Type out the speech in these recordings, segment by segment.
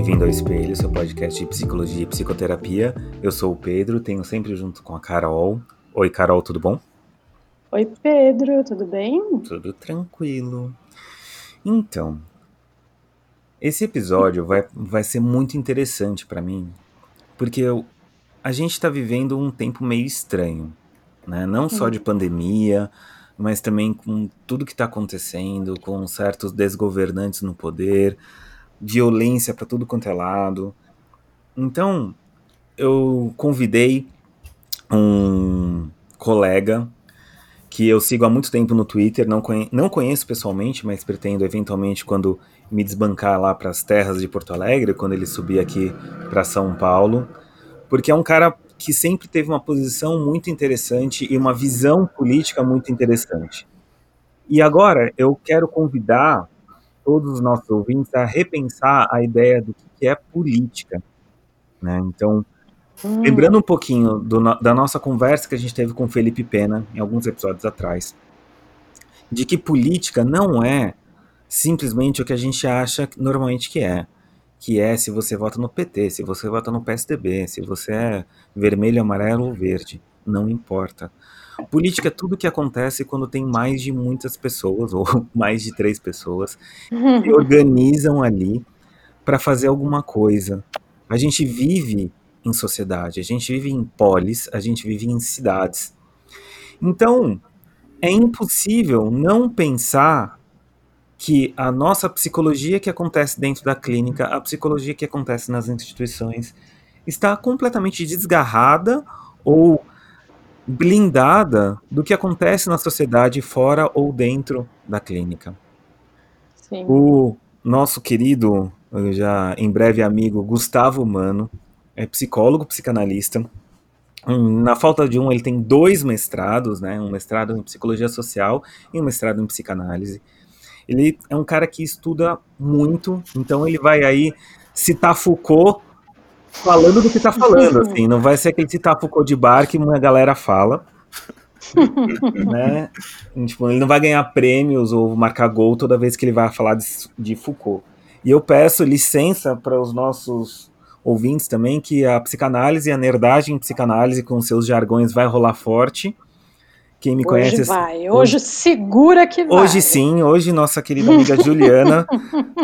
bem-vindo ao Espelho, seu podcast de psicologia e psicoterapia. Eu sou o Pedro, tenho sempre junto com a Carol. Oi, Carol, tudo bom? Oi, Pedro, tudo bem? Tudo tranquilo. Então, esse episódio vai, vai ser muito interessante para mim, porque eu, a gente está vivendo um tempo meio estranho, né? Não só de pandemia, mas também com tudo que está acontecendo, com certos desgovernantes no poder, violência para tudo quanto é lado. Então, eu convidei um colega que eu sigo há muito tempo no Twitter, não, conhe não conheço pessoalmente, mas pretendo eventualmente quando me desbancar lá para as terras de Porto Alegre, quando ele subir aqui para São Paulo, porque é um cara que sempre teve uma posição muito interessante e uma visão política muito interessante. E agora eu quero convidar todos os nossos ouvintes a repensar a ideia do que é política. Né? Então, hum. lembrando um pouquinho do, da nossa conversa que a gente teve com Felipe Pena, em alguns episódios atrás, de que política não é simplesmente o que a gente acha normalmente que é. Que é se você vota no PT, se você vota no PSDB, se você é vermelho, amarelo ou verde. Não importa. Política é tudo que acontece quando tem mais de muitas pessoas, ou mais de três pessoas, que organizam ali para fazer alguma coisa. A gente vive em sociedade, a gente vive em polis, a gente vive em cidades. Então, é impossível não pensar que a nossa psicologia que acontece dentro da clínica, a psicologia que acontece nas instituições, está completamente desgarrada ou blindada do que acontece na sociedade fora ou dentro da clínica. Sim. O nosso querido, já em breve amigo, Gustavo Mano, é psicólogo, psicanalista. Na falta de um, ele tem dois mestrados, né? Um mestrado em psicologia social e um mestrado em psicanálise. Ele é um cara que estuda muito, então ele vai aí citar Foucault falando do que tá falando, assim. Não vai ser aquele citar Foucault de bar que uma galera fala. né? Tipo, ele não vai ganhar prêmios ou marcar gol toda vez que ele vai falar de, de Foucault. E eu peço licença para os nossos ouvintes também que a psicanálise, a nerdagem em psicanálise com seus jargões vai rolar forte. Quem me hoje conhece. Vai. Hoje, hoje segura que vai. Hoje sim, hoje nossa querida amiga Juliana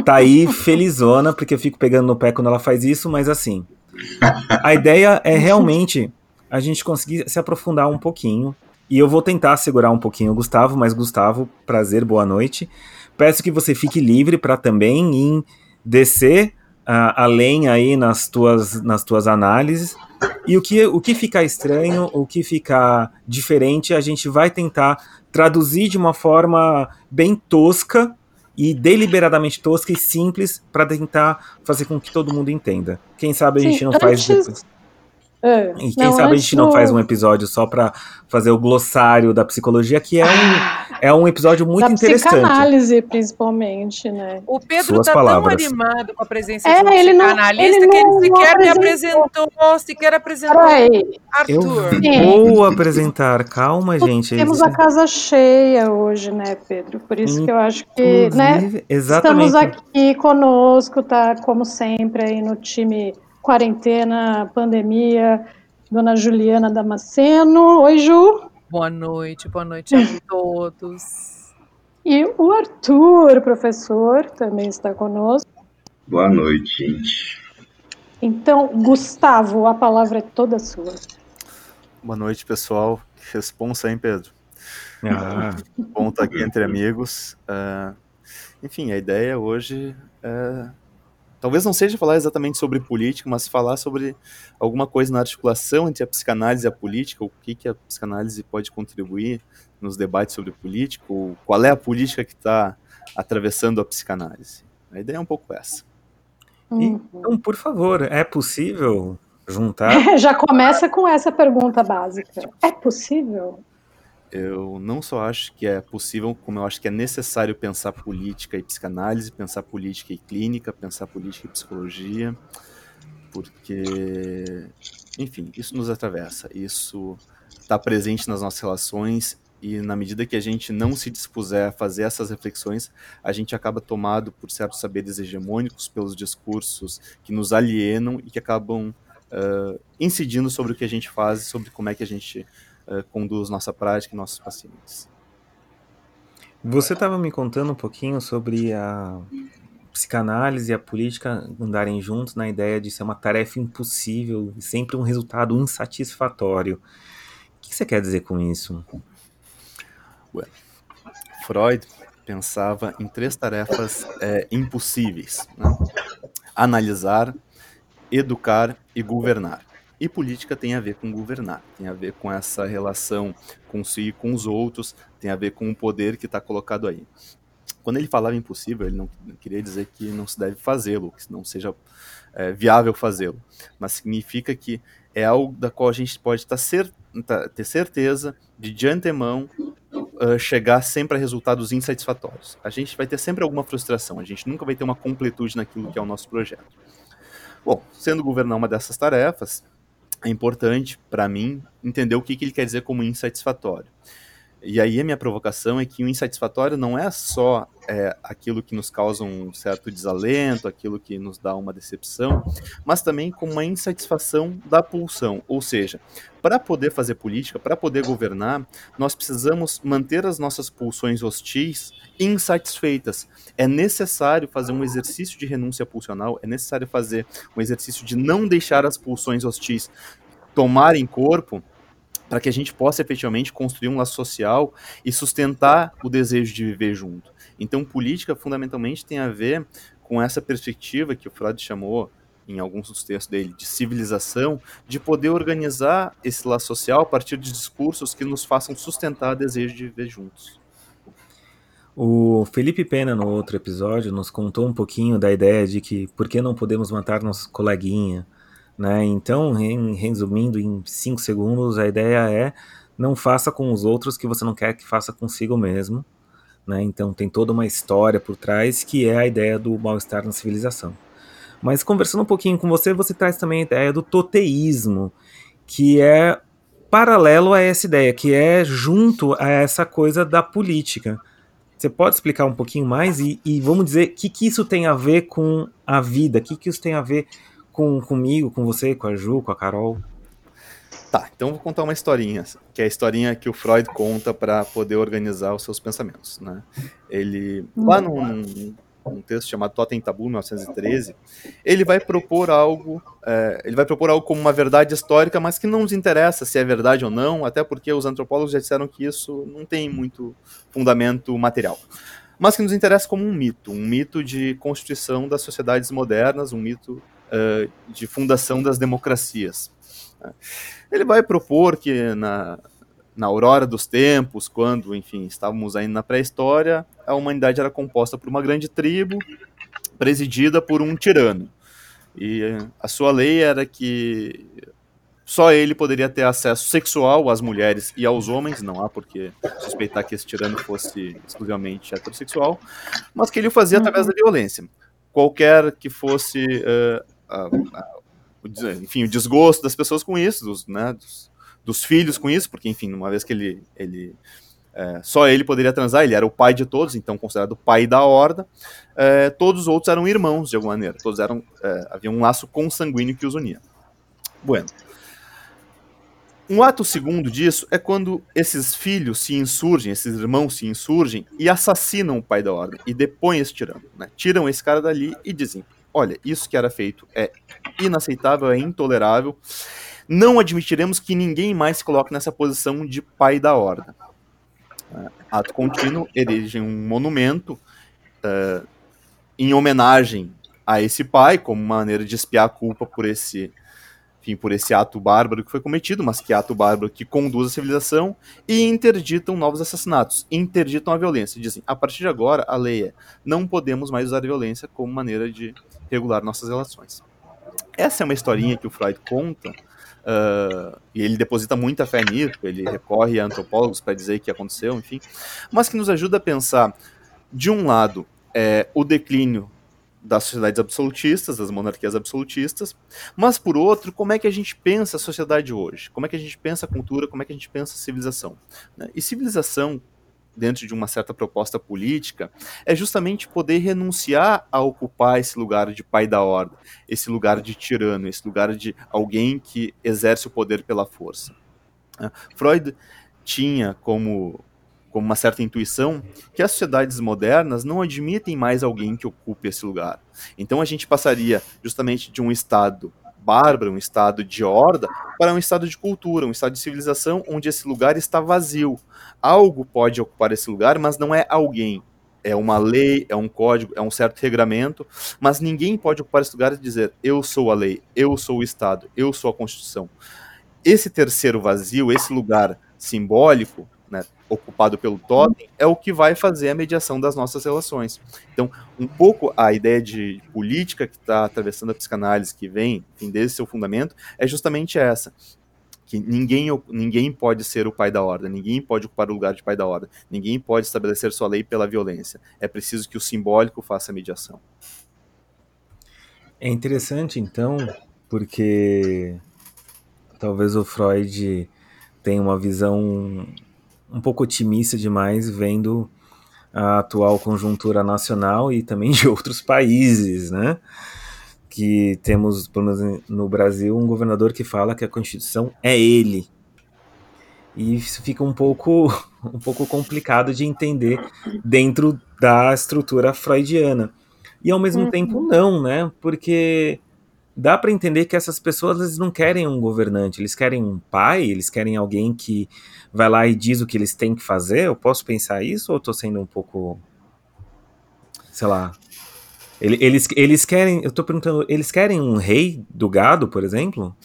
tá aí felizona, porque eu fico pegando no pé quando ela faz isso, mas assim, a ideia é realmente a gente conseguir se aprofundar um pouquinho. E eu vou tentar segurar um pouquinho o Gustavo, mas Gustavo, prazer, boa noite. Peço que você fique livre para também em descer uh, além aí nas tuas, nas tuas análises. E o que, o que ficar estranho, o que ficar diferente, a gente vai tentar traduzir de uma forma bem tosca e deliberadamente tosca e simples para tentar fazer com que todo mundo entenda. Quem sabe a Sim, gente não antes... faz. É, e quem não, sabe a gente não faz um episódio só para fazer o glossário da psicologia, que é um, ah, é um episódio muito da interessante. psicanálise, principalmente, né? O Pedro Suas tá palavras. tão animado com a presença é, de um ele psicanalista não, ele que ele sequer me apresentou, sequer apresentou Arthur. Eu vou apresentar, calma, gente. Temos a casa cheia hoje, né, Pedro? Por isso que eu acho que, né, exatamente. estamos aqui conosco, tá, como sempre, aí no time quarentena, pandemia, Dona Juliana Damasceno. Oi, Ju. Boa noite, boa noite a todos. E o Arthur, professor, também está conosco. Boa noite, gente. Então, Gustavo, a palavra é toda sua. Boa noite, pessoal. Responsa, hein, Pedro? Ah. Bom estar aqui entre amigos. Uh, enfim, a ideia hoje é talvez não seja falar exatamente sobre política, mas falar sobre alguma coisa na articulação entre a psicanálise e a política, o que, que a psicanálise pode contribuir nos debates sobre política, ou qual é a política que está atravessando a psicanálise. A ideia é um pouco essa. Então, por favor, é possível juntar? Já começa com essa pergunta básica. É possível? Eu não só acho que é possível, como eu acho que é necessário pensar política e psicanálise, pensar política e clínica, pensar política e psicologia, porque, enfim, isso nos atravessa, isso está presente nas nossas relações e na medida que a gente não se dispuser a fazer essas reflexões, a gente acaba tomado por certos saberes hegemônicos, pelos discursos que nos alienam e que acabam uh, incidindo sobre o que a gente faz, sobre como é que a gente uh, conduz nossa prática e nossos pacientes. Você estava me contando um pouquinho sobre a psicanálise e a política andarem juntos na ideia de ser uma tarefa impossível e sempre um resultado insatisfatório. O que você quer dizer com isso? Well, Freud pensava em três tarefas é, impossíveis: né? analisar, educar e governar. E política tem a ver com governar, tem a ver com essa relação com si e com os outros, tem a ver com o poder que está colocado aí. Quando ele falava impossível, ele não, queria dizer que não se deve fazê-lo, que não seja é, viável fazê-lo, mas significa que é algo da qual a gente pode tá cer tá, ter certeza de de antemão uh, chegar sempre a resultados insatisfatórios. A gente vai ter sempre alguma frustração, a gente nunca vai ter uma completude naquilo que é o nosso projeto. Bom, sendo governar uma dessas tarefas, é importante para mim entender o que, que ele quer dizer como insatisfatório. E aí a minha provocação é que o insatisfatório não é só é, aquilo que nos causa um certo desalento, aquilo que nos dá uma decepção, mas também com uma insatisfação da pulsão. Ou seja, para poder fazer política, para poder governar, nós precisamos manter as nossas pulsões hostis insatisfeitas. É necessário fazer um exercício de renúncia pulsional, é necessário fazer um exercício de não deixar as pulsões hostis tomarem corpo para que a gente possa efetivamente construir um laço social e sustentar o desejo de viver junto. Então, política fundamentalmente tem a ver com essa perspectiva que o Freud chamou em alguns dos textos dele de civilização, de poder organizar esse laço social a partir de discursos que nos façam sustentar o desejo de viver juntos. O Felipe Pena, no outro episódio, nos contou um pouquinho da ideia de que por que não podemos matar nosso coleguinha, né? Então, em, resumindo em cinco segundos, a ideia é não faça com os outros que você não quer que faça consigo mesmo. Né? Então tem toda uma história por trás que é a ideia do mal-estar na civilização. Mas conversando um pouquinho com você, você traz também a ideia do toteísmo, que é paralelo a essa ideia, que é junto a essa coisa da política. Você pode explicar um pouquinho mais e, e vamos dizer o que, que isso tem a ver com a vida, o que, que isso tem a ver com comigo, com você, com a Ju, com a Carol? Tá, então vou contar uma historinha, que é a historinha que o Freud conta para poder organizar os seus pensamentos, né? Ele, lá num, num texto chamado Totem Tabu, 1913, ele vai propor algo, é, ele vai propor algo como uma verdade histórica, mas que não nos interessa se é verdade ou não, até porque os antropólogos já disseram que isso não tem muito fundamento material mas que nos interessa como um mito, um mito de constituição das sociedades modernas, um mito uh, de fundação das democracias. Ele vai propor que na, na aurora dos tempos, quando, enfim, estávamos ainda na pré-história, a humanidade era composta por uma grande tribo presidida por um tirano. E a sua lei era que só ele poderia ter acesso sexual às mulheres e aos homens, não há por que suspeitar que esse tirano fosse exclusivamente heterossexual, mas que ele o fazia através da violência. Qualquer que fosse a, a, enfim, o desgosto das pessoas com isso, dos, né, dos, dos, filhos com isso, porque, enfim, uma vez que ele, ele é, só ele poderia transar, ele era o pai de todos, então considerado o pai da horda, é, todos os outros eram irmãos, de alguma maneira, todos eram, é, havia um laço consanguíneo que os unia. Bueno. Um ato segundo disso é quando esses filhos se insurgem, esses irmãos se insurgem e assassinam o pai da ordem e depõem esse tirano. Né? Tiram esse cara dali e dizem: olha, isso que era feito é inaceitável, é intolerável. Não admitiremos que ninguém mais se coloque nessa posição de pai da horda. Uh, ato contínuo, erige um monumento uh, em homenagem a esse pai, como maneira de espiar a culpa por esse, enfim, por esse ato bárbaro que foi cometido, mas que ato bárbaro que conduz a civilização, e interditam novos assassinatos, interditam a violência. Dizem, a partir de agora, a lei é, não podemos mais usar violência como maneira de regular nossas relações. Essa é uma historinha que o Freud conta, uh, e ele deposita muita fé nisso, ele recorre a antropólogos para dizer que aconteceu, enfim, mas que nos ajuda a pensar, de um lado, é, o declínio das sociedades absolutistas, das monarquias absolutistas, mas por outro, como é que a gente pensa a sociedade hoje? Como é que a gente pensa a cultura? Como é que a gente pensa a civilização? Né? E civilização, dentro de uma certa proposta política, é justamente poder renunciar a ocupar esse lugar de pai da ordem, esse lugar de tirano, esse lugar de alguém que exerce o poder pela força. Né? Freud tinha como como uma certa intuição, que as sociedades modernas não admitem mais alguém que ocupe esse lugar. Então a gente passaria justamente de um estado bárbaro, um estado de horda, para um estado de cultura, um estado de civilização onde esse lugar está vazio. Algo pode ocupar esse lugar, mas não é alguém. É uma lei, é um código, é um certo regramento, mas ninguém pode ocupar esse lugar e dizer eu sou a lei, eu sou o Estado, eu sou a Constituição. Esse terceiro vazio, esse lugar simbólico, né, ocupado pelo totem, é o que vai fazer a mediação das nossas relações. Então, um pouco a ideia de política que está atravessando a psicanálise, que vem, enfim, desde seu fundamento, é justamente essa. Que ninguém, ninguém pode ser o pai da ordem, ninguém pode ocupar o lugar de pai da ordem, ninguém pode estabelecer sua lei pela violência. É preciso que o simbólico faça a mediação. É interessante, então, porque talvez o Freud tenha uma visão um pouco otimista demais vendo a atual conjuntura nacional e também de outros países, né? Que temos, pelo menos no Brasil, um governador que fala que a Constituição é ele. E isso fica um pouco, um pouco complicado de entender dentro da estrutura freudiana. E ao mesmo uhum. tempo não, né? Porque dá para entender que essas pessoas não querem um governante, eles querem um pai, eles querem alguém que vai lá e diz o que eles têm que fazer. Eu posso pensar isso ou estou sendo um pouco, sei lá? Eles, eles querem, eu tô perguntando, eles querem um rei do gado, por exemplo?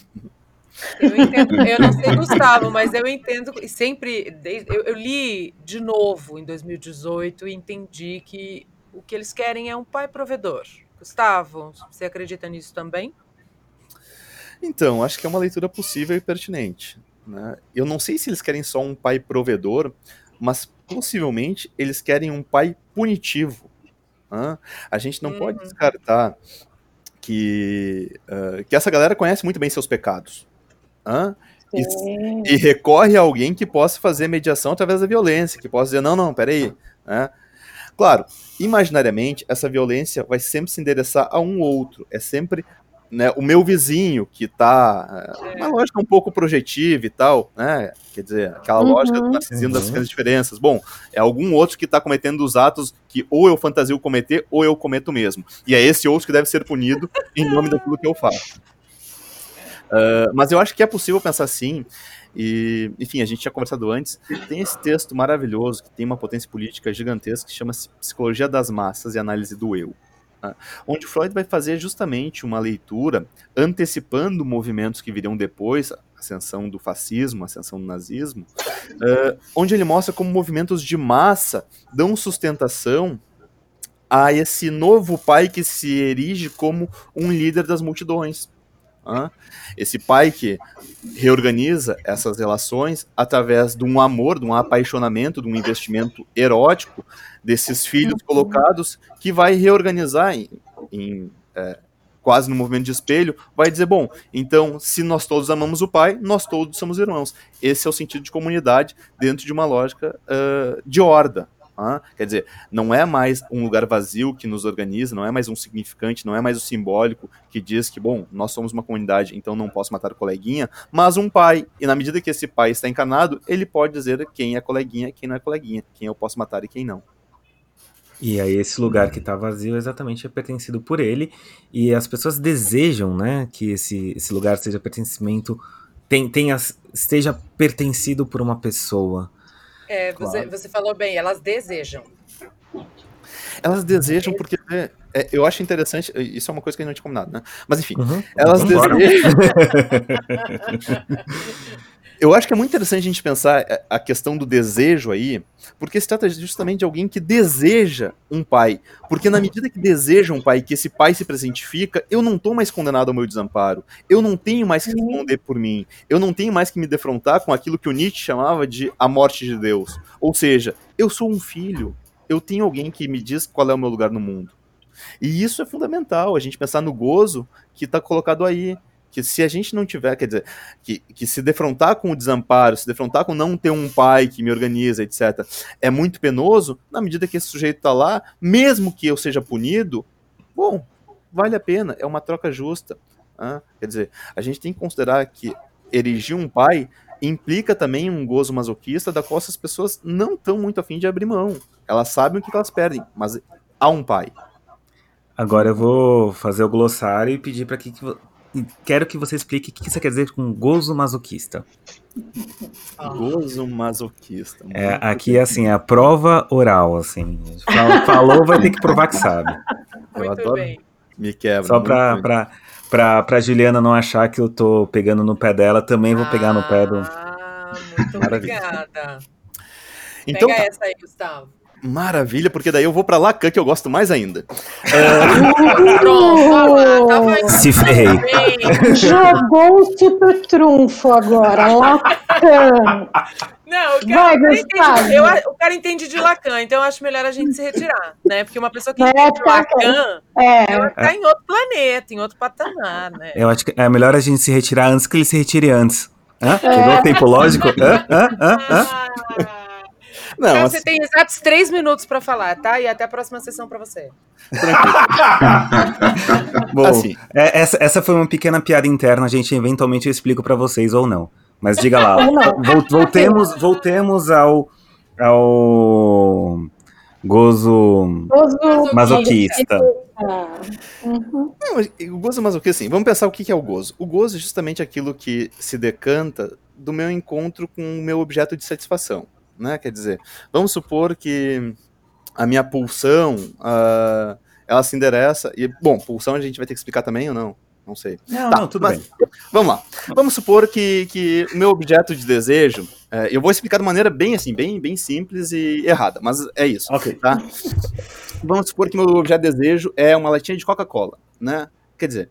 Eu entendo, eu não sei, Gustavo, mas eu entendo, e sempre, eu, eu li de novo em 2018 e entendi que o que eles querem é um pai provedor. Gustavo, você acredita nisso também? Então, acho que é uma leitura possível e pertinente. Né? Eu não sei se eles querem só um pai provedor, mas possivelmente eles querem um pai punitivo. Né? A gente não pode uhum. descartar que, uh, que essa galera conhece muito bem seus pecados. Né? E, e, recorre a alguém que possa fazer mediação através da violência, que possa dizer, não, não, peraí. Né? Claro, imaginariamente, essa violência vai sempre se endereçar a um outro. É sempre né, o meu vizinho, que tá. É. Uma lógica um pouco projetiva e tal, né? Quer dizer, aquela uhum. lógica do narcisismo das pequenas diferenças. Bom, é algum outro que está cometendo os atos que ou eu fantasio cometer ou eu cometo mesmo. E é esse outro que deve ser punido em nome daquilo que eu faço. Uh, mas eu acho que é possível pensar assim. E, enfim, a gente tinha conversado antes. Tem esse texto maravilhoso que tem uma potência política gigantesca que chama-se Psicologia das Massas e Análise do Eu. Onde Freud vai fazer justamente uma leitura antecipando movimentos que virão depois, ascensão do fascismo, ascensão do nazismo, uh, onde ele mostra como movimentos de massa dão sustentação a esse novo pai que se erige como um líder das multidões. Esse pai que reorganiza essas relações através de um amor, de um apaixonamento, de um investimento erótico desses filhos uhum. colocados, que vai reorganizar em, em é, quase no movimento de espelho, vai dizer, bom, então, se nós todos amamos o pai, nós todos somos irmãos. Esse é o sentido de comunidade dentro de uma lógica uh, de horda, Quer dizer, não é mais um lugar vazio que nos organiza, não é mais um significante, não é mais o simbólico que diz que, bom, nós somos uma comunidade, então não posso matar o coleguinha, mas um pai. E na medida que esse pai está encarnado, ele pode dizer quem é coleguinha e quem não é coleguinha, quem eu posso matar e quem não. E aí esse lugar que está vazio exatamente é pertencido por ele e as pessoas desejam, né, que esse, esse lugar seja pertencimento tenha, esteja pertencido por uma pessoa. É, você, claro. você falou bem, elas desejam. Elas desejam porque é, é, eu acho interessante, isso é uma coisa que a gente não tinha combinado, né? Mas enfim, uhum. elas desejam. eu acho que é muito interessante a gente pensar é, a questão do desejo aí, porque se trata justamente de alguém que deseja um pai. Porque na medida que deseja um pai, que esse pai se presentifica, eu não estou mais condenado ao meu desamparo. Eu não tenho mais que responder por mim. Eu não tenho mais que me defrontar com aquilo que o Nietzsche chamava de a morte de Deus. Ou seja, eu sou um filho. Eu tenho alguém que me diz qual é o meu lugar no mundo. E isso é fundamental, a gente pensar no gozo que está colocado aí. Que se a gente não tiver, quer dizer, que, que se defrontar com o desamparo, se defrontar com não ter um pai que me organiza, etc., é muito penoso, na medida que esse sujeito está lá, mesmo que eu seja punido, bom, vale a pena, é uma troca justa. Né? Quer dizer, a gente tem que considerar que erigir um pai implica também um gozo masoquista da qual essas pessoas não estão muito afim de abrir mão. Elas sabem o que elas perdem, mas há um pai. Agora eu vou fazer o glossário e pedir para que, que quero que você explique o que você quer dizer com gozo masoquista. Gozo masoquista. É, aqui é assim, é a prova oral, assim. Falou, vai ter que provar que sabe. Muito eu adoro. Bem. Me quebra. Só pra, pra, pra, pra Juliana não achar que eu tô pegando no pé dela, também vou pegar no pé do. Ah, muito obrigada. Então, Pega tá. essa aí, Gustavo. Maravilha, porque daí eu vou pra Lacan, que eu gosto mais ainda. Se ferrei. Jogou-se pro trunfo agora, Lacan. Não, o cara, Vai, entende, eu, o cara entende de Lacan, então eu acho melhor a gente se retirar, né? Porque uma pessoa que é, entende de Lacan, é. ela tá em outro planeta, em outro patamar, né? Eu acho que é melhor a gente se retirar antes que ele se retire antes. Hã? É. o tempo lógico? Hã? Hã? Hã? Hã? Não, então, assim... Você tem exatos três minutos para falar, tá? E até a próxima sessão para você. Bom, assim. é, essa, essa foi uma pequena piada interna, a gente eventualmente eu explico para vocês ou não. Mas diga lá, voltemos, voltemos ao, ao gozo, gozo masoquista. Uhum. Não, o gozo masoquista, assim, vamos pensar o que é o gozo. O gozo é justamente aquilo que se decanta do meu encontro com o meu objeto de satisfação né? Quer dizer, vamos supor que a minha pulsão, uh, ela se endereça, e, bom, pulsão a gente vai ter que explicar também ou não? Não sei. Não, tá, não tudo mas, bem. Vamos lá. Vamos supor que, que o meu objeto de desejo, é, eu vou explicar de maneira bem assim, bem, bem simples e errada, mas é isso. Ok. Tá? Vamos supor que meu objeto de desejo é uma latinha de Coca-Cola, né? Quer dizer,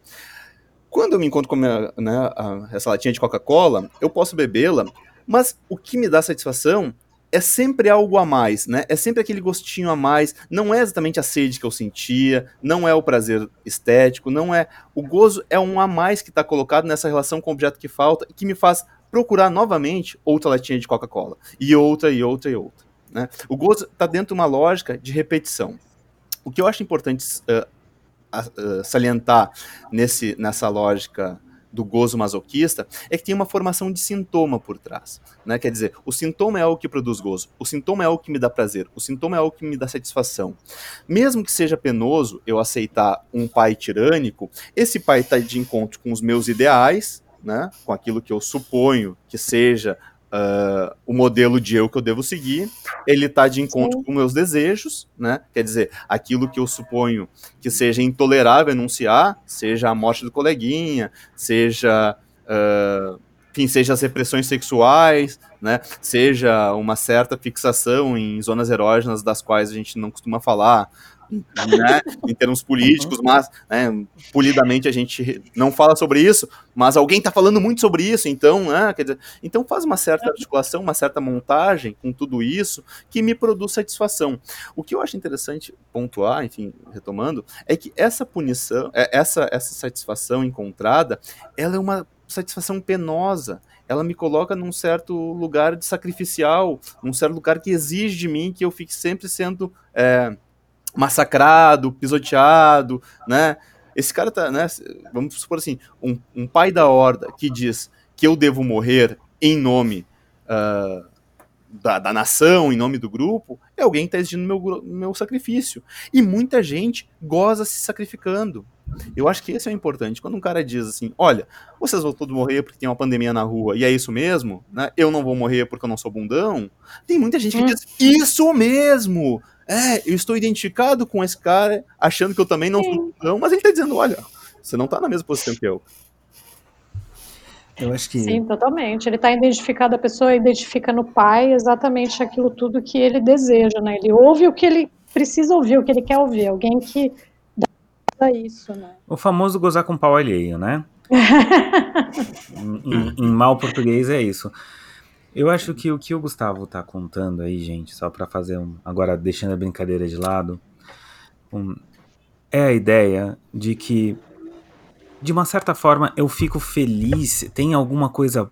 quando eu me encontro com minha, né, essa latinha de Coca-Cola, eu posso bebê-la, mas o que me dá satisfação é sempre algo a mais, né? É sempre aquele gostinho a mais. Não é exatamente a sede que eu sentia, não é o prazer estético, não é. O gozo é um a mais que está colocado nessa relação com o objeto que falta e que me faz procurar novamente outra latinha de Coca-Cola. E outra, e outra, e outra. Né? O gozo está dentro de uma lógica de repetição. O que eu acho importante uh, uh, salientar nesse, nessa lógica do gozo masoquista é que tem uma formação de sintoma por trás. Né? Quer dizer, o sintoma é o que produz gozo, o sintoma é o que me dá prazer, o sintoma é o que me dá satisfação. Mesmo que seja penoso eu aceitar um pai tirânico, esse pai está de encontro com os meus ideais, né? com aquilo que eu suponho que seja uh, o modelo de eu que eu devo seguir, ele está de encontro Sim. com meus desejos, né? Quer dizer, aquilo que eu suponho que seja intolerável enunciar, seja a morte do coleguinha, seja. Uh, enfim, seja as repressões sexuais, né, seja uma certa fixação em zonas erógenas das quais a gente não costuma falar, né, em termos políticos, uhum. mas né, polidamente a gente não fala sobre isso, mas alguém está falando muito sobre isso, então, né, dizer, então faz uma certa uhum. articulação, uma certa montagem com tudo isso que me produz satisfação. O que eu acho interessante pontuar, enfim, retomando, é que essa punição, é, essa, essa satisfação encontrada, ela é uma satisfação penosa, ela me coloca num certo lugar de sacrificial, num certo lugar que exige de mim que eu fique sempre sendo é, massacrado, pisoteado, né? Esse cara tá, né? Vamos supor assim, um, um pai da horda que diz que eu devo morrer em nome uh, da, da, nação, em nome do grupo, é alguém que está exigindo meu, meu sacrifício. E muita gente goza se sacrificando. Eu acho que esse é o importante. Quando um cara diz assim, olha, vocês vão todos morrer porque tem uma pandemia na rua, e é isso mesmo, né? Eu não vou morrer porque eu não sou bundão. Tem muita gente que hum. diz, isso mesmo! É, eu estou identificado com esse cara, achando que eu também não Sim. sou bundão, mas ele está dizendo, olha, você não está na mesma posição que eu. Eu acho que. Sim, totalmente. Ele está identificado, a pessoa identifica no pai exatamente aquilo tudo que ele deseja, né? Ele ouve o que ele precisa ouvir, o que ele quer ouvir. Alguém que dá isso, né? O famoso gozar com pau alheio, né? em, em, em mal português é isso. Eu acho que o que o Gustavo tá contando aí, gente, só para fazer um. Agora, deixando a brincadeira de lado. Um, é a ideia de que, de uma certa forma, eu fico feliz, tem alguma coisa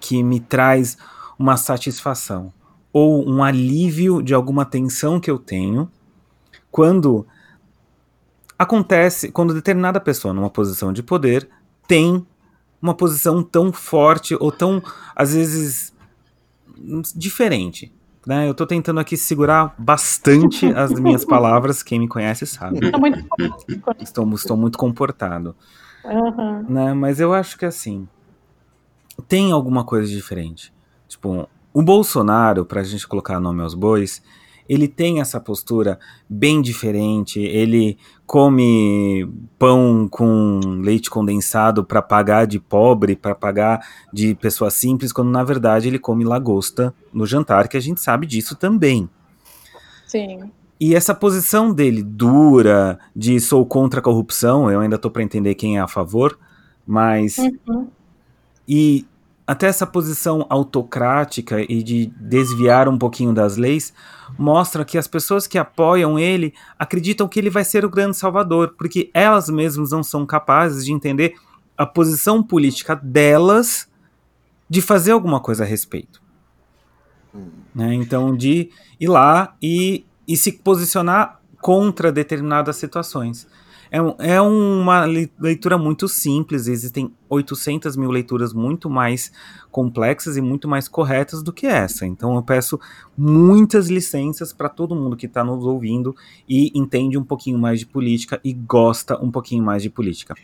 que me traz uma satisfação ou um alívio de alguma tensão que eu tenho quando acontece, quando determinada pessoa numa posição de poder tem uma posição tão forte ou tão, às vezes, diferente. Né? Eu estou tentando aqui segurar bastante as minhas palavras, quem me conhece sabe. Tá muito estou, estou muito comportado. Uhum. Né? Mas eu acho que assim, tem alguma coisa diferente. Tipo, o Bolsonaro, para a gente colocar nome aos bois, ele tem essa postura bem diferente. Ele come pão com leite condensado para pagar de pobre, para pagar de pessoa simples, quando na verdade ele come lagosta no jantar, que a gente sabe disso também. Sim. E essa posição dele dura, de sou contra a corrupção, eu ainda estou para entender quem é a favor, mas. Uhum. E até essa posição autocrática e de desviar um pouquinho das leis mostra que as pessoas que apoiam ele acreditam que ele vai ser o grande salvador, porque elas mesmas não são capazes de entender a posição política delas de fazer alguma coisa a respeito. Né? Então, de ir lá e, e se posicionar contra determinadas situações. É, é uma leitura muito simples, existem 800 mil leituras muito mais complexas e muito mais corretas do que essa. Então eu peço muitas licenças para todo mundo que está nos ouvindo e entende um pouquinho mais de política e gosta um pouquinho mais de política.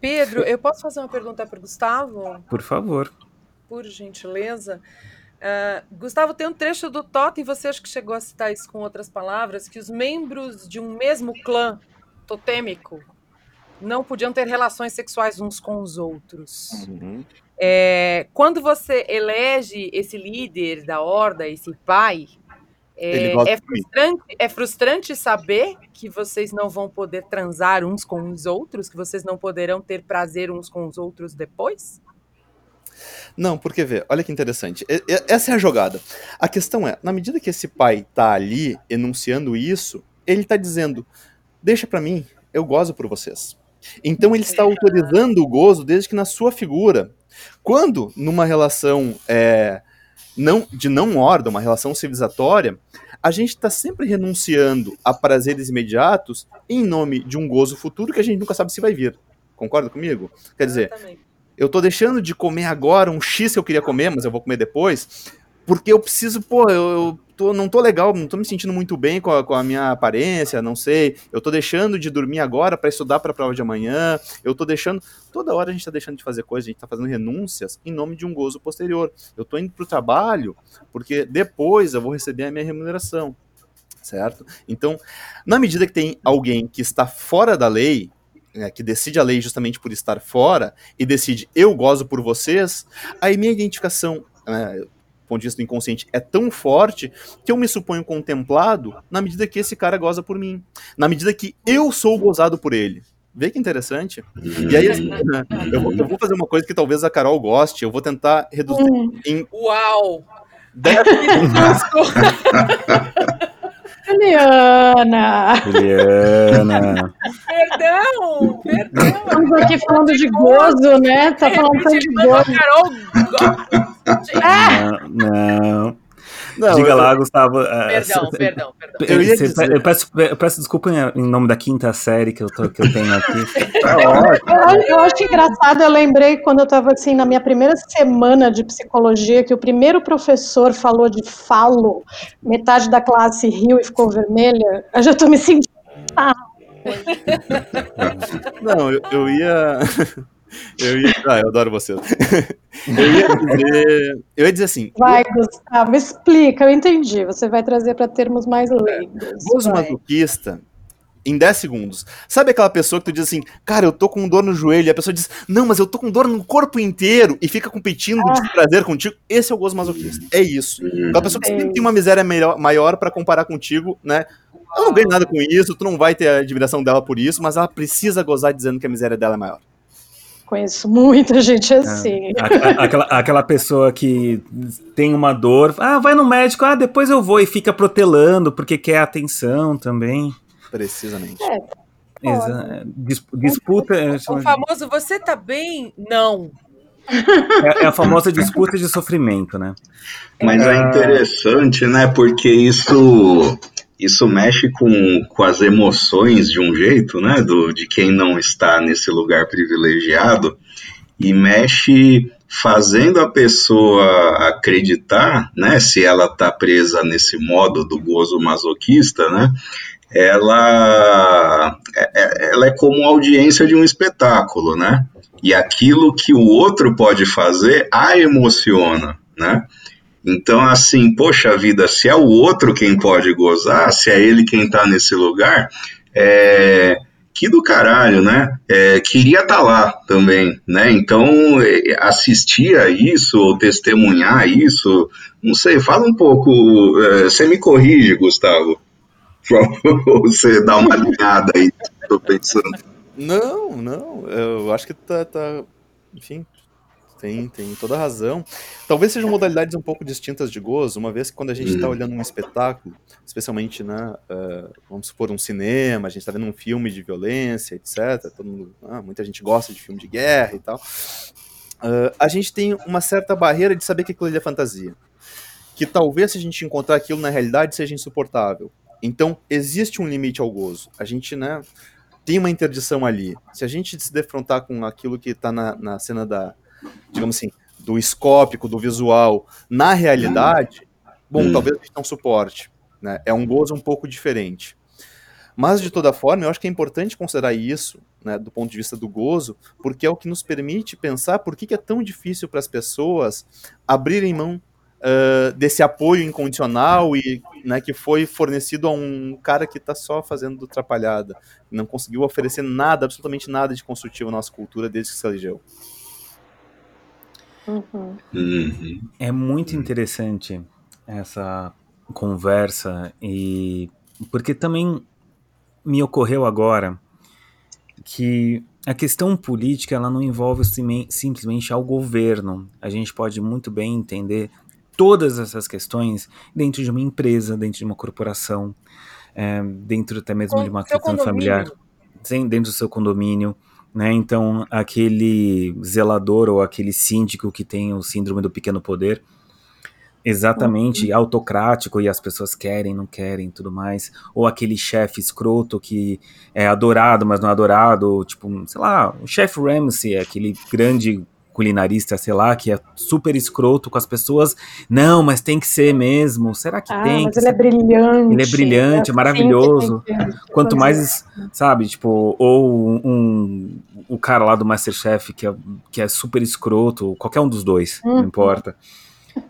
Pedro, eu posso fazer uma pergunta para o Gustavo? Por favor. Por gentileza. Uh, Gustavo, tem um trecho do Totem, você acha que chegou a citar isso com outras palavras, que os membros de um mesmo clã totêmico não podiam ter relações sexuais uns com os outros. Uhum. É, quando você elege esse líder da horda, esse pai, é, é, frustrante, é, frustrante, saber que vocês não vão poder transar uns com os outros, que vocês não poderão ter prazer uns com os outros depois? Não, porque vê, olha que interessante. Essa é a jogada. A questão é, na medida que esse pai tá ali enunciando isso, ele tá dizendo: deixa para mim, eu gozo por vocês. Então ele está autorizando o gozo desde que na sua figura. Quando numa relação é, não, de não ordem, uma relação civilizatória, a gente está sempre renunciando a prazeres imediatos em nome de um gozo futuro que a gente nunca sabe se vai vir. Concorda comigo? Quer dizer, eu estou deixando de comer agora um X que eu queria comer, mas eu vou comer depois, porque eu preciso, pô, eu, eu tô, não tô legal, não tô me sentindo muito bem com a, com a minha aparência, não sei. Eu tô deixando de dormir agora para estudar para a prova de amanhã. Eu tô deixando. Toda hora a gente tá deixando de fazer coisas, a gente tá fazendo renúncias em nome de um gozo posterior. Eu tô indo pro trabalho porque depois eu vou receber a minha remuneração. Certo? Então, na medida que tem alguém que está fora da lei, é, que decide a lei justamente por estar fora e decide eu gozo por vocês, aí minha identificação, é, ponto de vista do inconsciente, é tão forte que eu me suponho contemplado na medida que esse cara goza por mim. Na medida que eu sou gozado por ele. Vê que interessante. E aí, assim, né, eu, vou, eu, vou, fazer uma coisa que talvez a Carol goste, eu vou tentar reduzir hum. em. Uau! 10 Juliana! Juliana! Perdão! Perdão! Estamos aqui falando de gozo, né? Tá falando tanto de gozo. Carol, não, não. Não, Diga eu... lá, Gustavo. É, perdão, perdão, perdão. Eu, ia dizer... eu, peço, eu peço desculpa em nome da quinta série que eu, tô, que eu tenho aqui. eu, eu acho engraçado, eu lembrei quando eu estava assim, na minha primeira semana de psicologia, que o primeiro professor falou de falo, metade da classe riu e ficou vermelha. Eu já estou me sentindo. Ah. Não, eu, eu ia. Eu ia. Ah, eu adoro você. Eu ia dizer. Eu ia dizer assim. Vai, Gustavo, explica, eu entendi. Você vai trazer para termos mais leigos. Gozo masoquista em 10 segundos. Sabe aquela pessoa que tu diz assim, cara, eu tô com dor no joelho, e a pessoa diz, não, mas eu tô com dor no corpo inteiro, e fica competindo ah. de prazer contigo. Esse é o gozo masoquista. É isso. Aquela pessoa que sempre tem uma miséria melhor, maior para comparar contigo, né? Eu não ganho nada com isso, tu não vai ter a admiração dela por isso, mas ela precisa gozar dizendo que a miséria dela é maior. Conheço muita gente é. assim. É, aquela, aquela pessoa que tem uma dor, ah, vai no médico, ah, depois eu vou, e fica protelando porque quer atenção também. Precisamente. É. Exa disputa. É, o famoso você tá bem? Não. É, é, a famosa disputa de sofrimento, né? Mas é interessante, né? Porque isso isso mexe com, com as emoções de um jeito, né? Do, de quem não está nesse lugar privilegiado e mexe fazendo a pessoa acreditar, né? Se ela está presa nesse modo do gozo masoquista, né? Ela, é, ela é como audiência de um espetáculo, né? E aquilo que o outro pode fazer a emociona, né? Então, assim, poxa vida, se é o outro quem pode gozar, se é ele quem tá nesse lugar, é, que do caralho, né? É, queria estar tá lá também, né? Então, é, assistir a isso, ou testemunhar isso, não sei, fala um pouco, é, você me corrige, Gustavo, você dá uma alinhada aí, tô pensando. Não, não, eu acho que tá, tá enfim, tem, tem toda razão. Talvez sejam modalidades um pouco distintas de gozo, uma vez que quando a gente está uhum. olhando um espetáculo, especialmente, né, uh, vamos supor, um cinema, a gente está vendo um filme de violência, etc. Mundo, ah, muita gente gosta de filme de guerra e tal. Uh, a gente tem uma certa barreira de saber que aquilo é fantasia. Que talvez se a gente encontrar aquilo na realidade seja insuportável. Então, existe um limite ao gozo. A gente, né, tem uma interdição ali. Se a gente se defrontar com aquilo que está na, na cena da, digamos assim, do escópico, do visual, na realidade, bom, hum. talvez a gente não suporte. Né? É um gozo um pouco diferente. Mas, de toda forma, eu acho que é importante considerar isso, né, do ponto de vista do gozo, porque é o que nos permite pensar por que, que é tão difícil para as pessoas abrirem mão uh, desse apoio incondicional e né, que foi fornecido a um cara que está só fazendo atrapalhada, não conseguiu oferecer nada, absolutamente nada de construtivo à nossa cultura desde que se elegeu. Uhum. Uhum. É muito interessante essa conversa e porque também me ocorreu agora que a questão política ela não envolve simplesmente ao governo. A gente pode muito bem entender todas essas questões dentro de uma empresa, dentro de uma corporação, é, dentro até mesmo Com de uma questão familiar, dentro do seu condomínio. Né? Então, aquele zelador ou aquele síndico que tem o síndrome do pequeno poder, exatamente uhum. autocrático e as pessoas querem, não querem, tudo mais, ou aquele chefe escroto que é adorado, mas não é adorado, tipo, sei lá, o chefe Ramsey, aquele grande culinarista, sei lá, que é super escroto com as pessoas. Não, mas tem que ser mesmo. Será que ah, tem? Mas ele é brilhante. Ele é brilhante, é maravilhoso. Quanto mais, sabe, tipo, ou um, o cara lá do Masterchef que é, que é super escroto, qualquer um dos dois, uhum. não importa.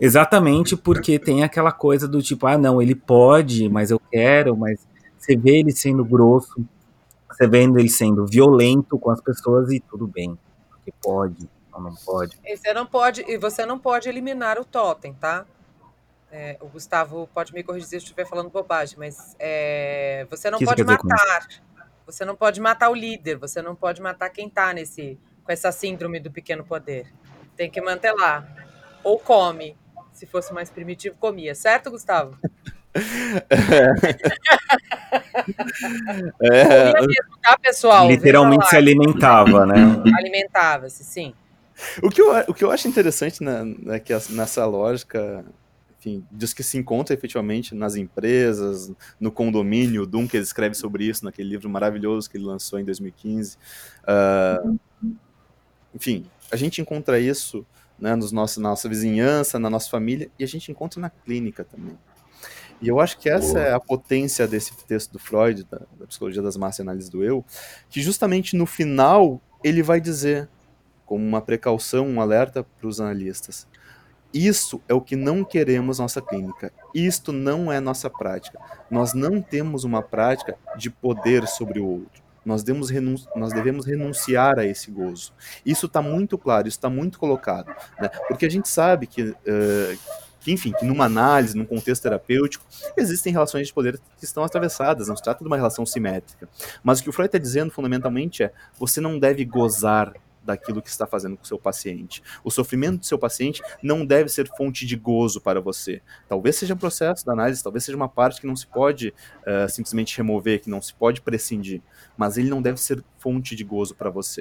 Exatamente porque tem aquela coisa do tipo, ah, não, ele pode, mas eu quero, mas você vê ele sendo grosso, você vê ele sendo violento com as pessoas e tudo bem, porque pode não pode. E você não pode, e você não pode eliminar o totem, tá? É, o Gustavo pode me corrigir se eu estiver falando bobagem, mas é, você não que pode matar. Você não pode matar o líder, você não pode matar quem tá nesse, com essa síndrome do pequeno poder. Tem que manter lá. Ou come. Se fosse mais primitivo, comia, certo, Gustavo? É. é. Mesmo, tá, pessoal? Literalmente se alimentava, né? Alimentava-se, sim. O que eu, o que eu acho interessante na, na, nessa lógica, enfim, diz que se encontra efetivamente nas empresas, no condomínio, o Dunker escreve sobre isso naquele livro maravilhoso que ele lançou em 2015. Uh, enfim, a gente encontra isso né, nos nossos, na nossa vizinhança, na nossa família, e a gente encontra na clínica também. E eu acho que essa é a potência desse texto do Freud, da, da psicologia das massas e análise do eu, que justamente no final ele vai dizer como uma precaução, um alerta para os analistas. Isso é o que não queremos nossa clínica. Isto não é nossa prática. Nós não temos uma prática de poder sobre o outro. Nós devemos, nós devemos renunciar a esse gozo. Isso está muito claro, isso está muito colocado. Né? Porque a gente sabe que, uh, que, enfim, que numa análise, num contexto terapêutico, existem relações de poder que estão atravessadas, não se trata de uma relação simétrica. Mas o que o Freud está dizendo fundamentalmente é: você não deve gozar daquilo que está fazendo com o seu paciente. O sofrimento do seu paciente não deve ser fonte de gozo para você. Talvez seja um processo da análise, talvez seja uma parte que não se pode uh, simplesmente remover, que não se pode prescindir, mas ele não deve ser fonte de gozo para você.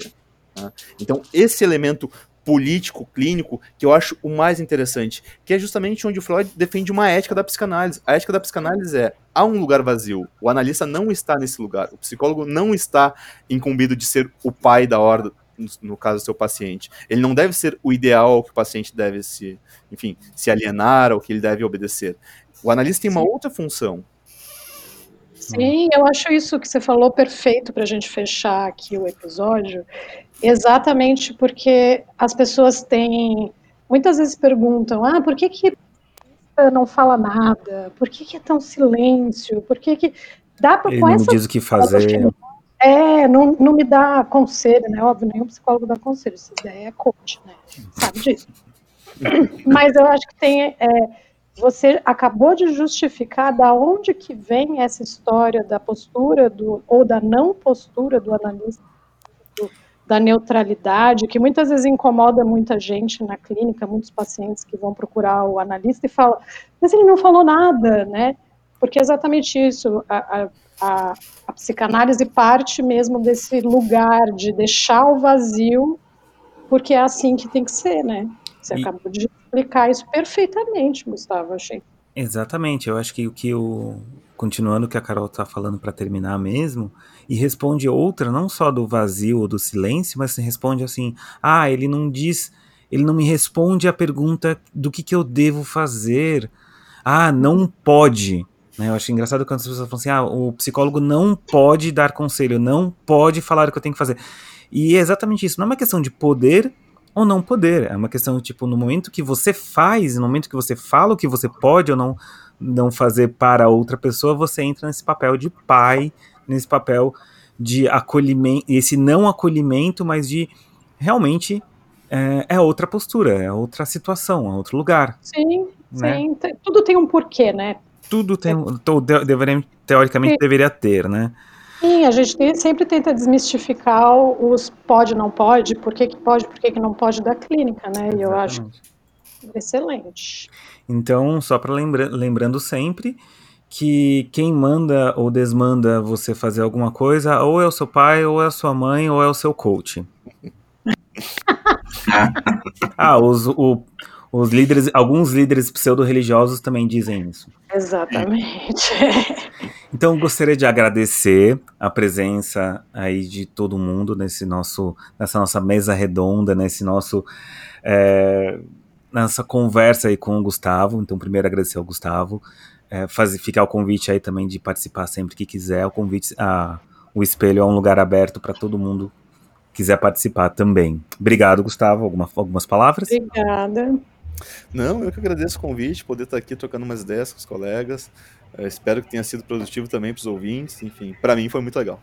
Tá? Então, esse elemento político, clínico, que eu acho o mais interessante, que é justamente onde o Freud defende uma ética da psicanálise. A ética da psicanálise é: há um lugar vazio, o analista não está nesse lugar, o psicólogo não está incumbido de ser o pai da ordem, no caso do seu paciente. Ele não deve ser o ideal ao que o paciente deve se, enfim, se alienar, ao que ele deve obedecer. O analista tem uma outra função. Sim, eu acho isso que você falou perfeito para a gente fechar aqui o episódio, exatamente porque as pessoas têm, muitas vezes perguntam, ah, por que que não fala nada? Por que que é tão silêncio? Por que que dá para Ele não essa diz o que fazer. É, não, não me dá conselho, né? Óbvio, nenhum psicólogo dá conselho, essa ideia é coach, né? Sabe disso. Mas eu acho que tem. É, você acabou de justificar da onde que vem essa história da postura do, ou da não postura do analista, do, da neutralidade, que muitas vezes incomoda muita gente na clínica, muitos pacientes que vão procurar o analista e falam, mas ele não falou nada, né? Porque é exatamente isso, a, a a, a psicanálise parte mesmo desse lugar de deixar o vazio, porque é assim que tem que ser, né? Você e... acabou de explicar isso perfeitamente, Gustavo, achei. Exatamente, eu acho que o que o. Continuando o que a Carol está falando para terminar mesmo, e responde outra, não só do vazio ou do silêncio, mas responde assim: ah, ele não diz, ele não me responde a pergunta do que, que eu devo fazer. Ah, não pode. Né? Eu acho engraçado quando as pessoas falam assim: ah, o psicólogo não pode dar conselho, não pode falar o que eu tenho que fazer. E é exatamente isso. Não é uma questão de poder ou não poder. É uma questão tipo, no momento que você faz, no momento que você fala o que você pode ou não, não fazer para outra pessoa, você entra nesse papel de pai, nesse papel de acolhimento, esse não acolhimento, mas de realmente é, é outra postura, é outra situação, é outro lugar. Sim, né? sim. Tudo tem um porquê, né? Tudo tem, deveria, teoricamente Sim. deveria ter, né? Sim, a gente sempre tenta desmistificar os pode, não pode, por que, que pode, por que, que não pode da clínica, né? Exatamente. E eu acho excelente. Então, só para lembra lembrando sempre que quem manda ou desmanda você fazer alguma coisa, ou é o seu pai, ou é a sua mãe, ou é o seu coach. ah, os, o, os líderes, alguns líderes pseudo-religiosos também dizem isso. Exatamente. Então gostaria de agradecer a presença aí de todo mundo nesse nosso, nessa nossa mesa redonda, nesse nosso é, nessa conversa aí com o Gustavo. Então primeiro agradecer ao Gustavo, é, fazer ficar o convite aí também de participar sempre que quiser. O convite, a, o espelho é um lugar aberto para todo mundo quiser participar também. Obrigado, Gustavo. Alguma, algumas palavras? Obrigada. Não, eu que agradeço o convite, poder estar aqui trocando umas ideias com os colegas. Eu espero que tenha sido produtivo também para os ouvintes. Enfim, para mim foi muito legal.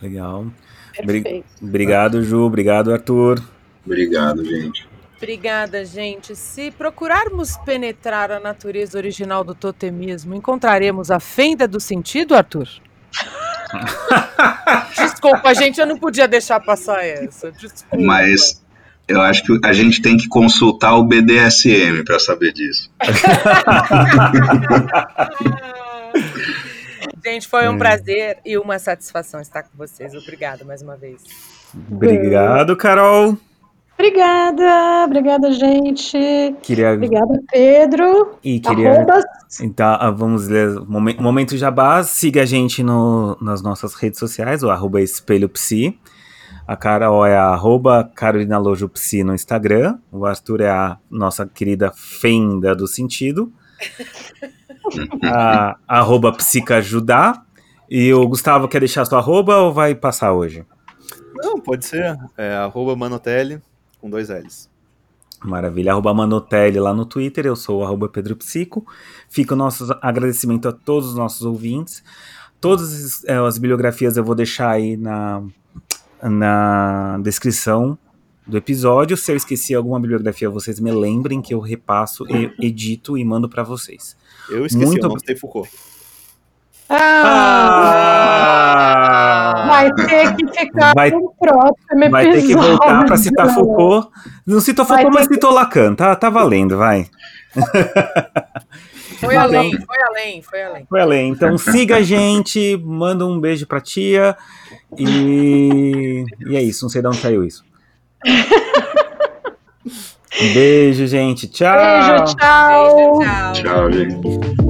Legal. Perfeito. Obrigado, Ju. Obrigado, Arthur. Obrigado, gente. Obrigada, gente. Se procurarmos penetrar a natureza original do totemismo, encontraremos a fenda do sentido, Arthur? Desculpa, gente, eu não podia deixar passar essa. Desculpa. Mas eu acho que a gente tem que consultar o BDSM para saber disso. gente, foi um é. prazer e uma satisfação estar com vocês. Obrigada mais uma vez. Obrigado, Carol. Obrigada, obrigada, gente. Queria... Obrigada, Pedro. E queria. Arrobas. Então, ah, vamos ler. Momento, momento jabá. Siga a gente no, nas nossas redes sociais, o arroba espelho psi. A Carol é a arroba Carolina Lojo Psi no Instagram. O Arthur é a nossa querida fenda do sentido. a, a arroba Psicajudar. E o Gustavo quer deixar sua arroba ou vai passar hoje? Não, pode ser. É arroba Manotelli com dois L's. Maravilha. Arroba Manotelli lá no Twitter. Eu sou o arroba Pedro Psico. Fica o nosso agradecimento a todos os nossos ouvintes. Todas as, é, as bibliografias eu vou deixar aí na, na descrição do episódio. Se eu esqueci alguma bibliografia, vocês me lembrem que eu repasso, e edito e mando para vocês. Eu esqueci, Muito... eu não Foucault. Ah, ah, vai ter que ficar vai, no próximo episódio. Vai ter que voltar para citar Foucault. Não citou Foucault, mas citou que... Lacan. Tá, tá valendo, vai. Foi além, foi além, foi além. Foi além. Então siga a gente, manda um beijo pra tia. E, e é isso, não sei de onde saiu isso. Um beijo, gente. Tchau. Beijo, tchau. Beijo, tchau. Tchau, gente.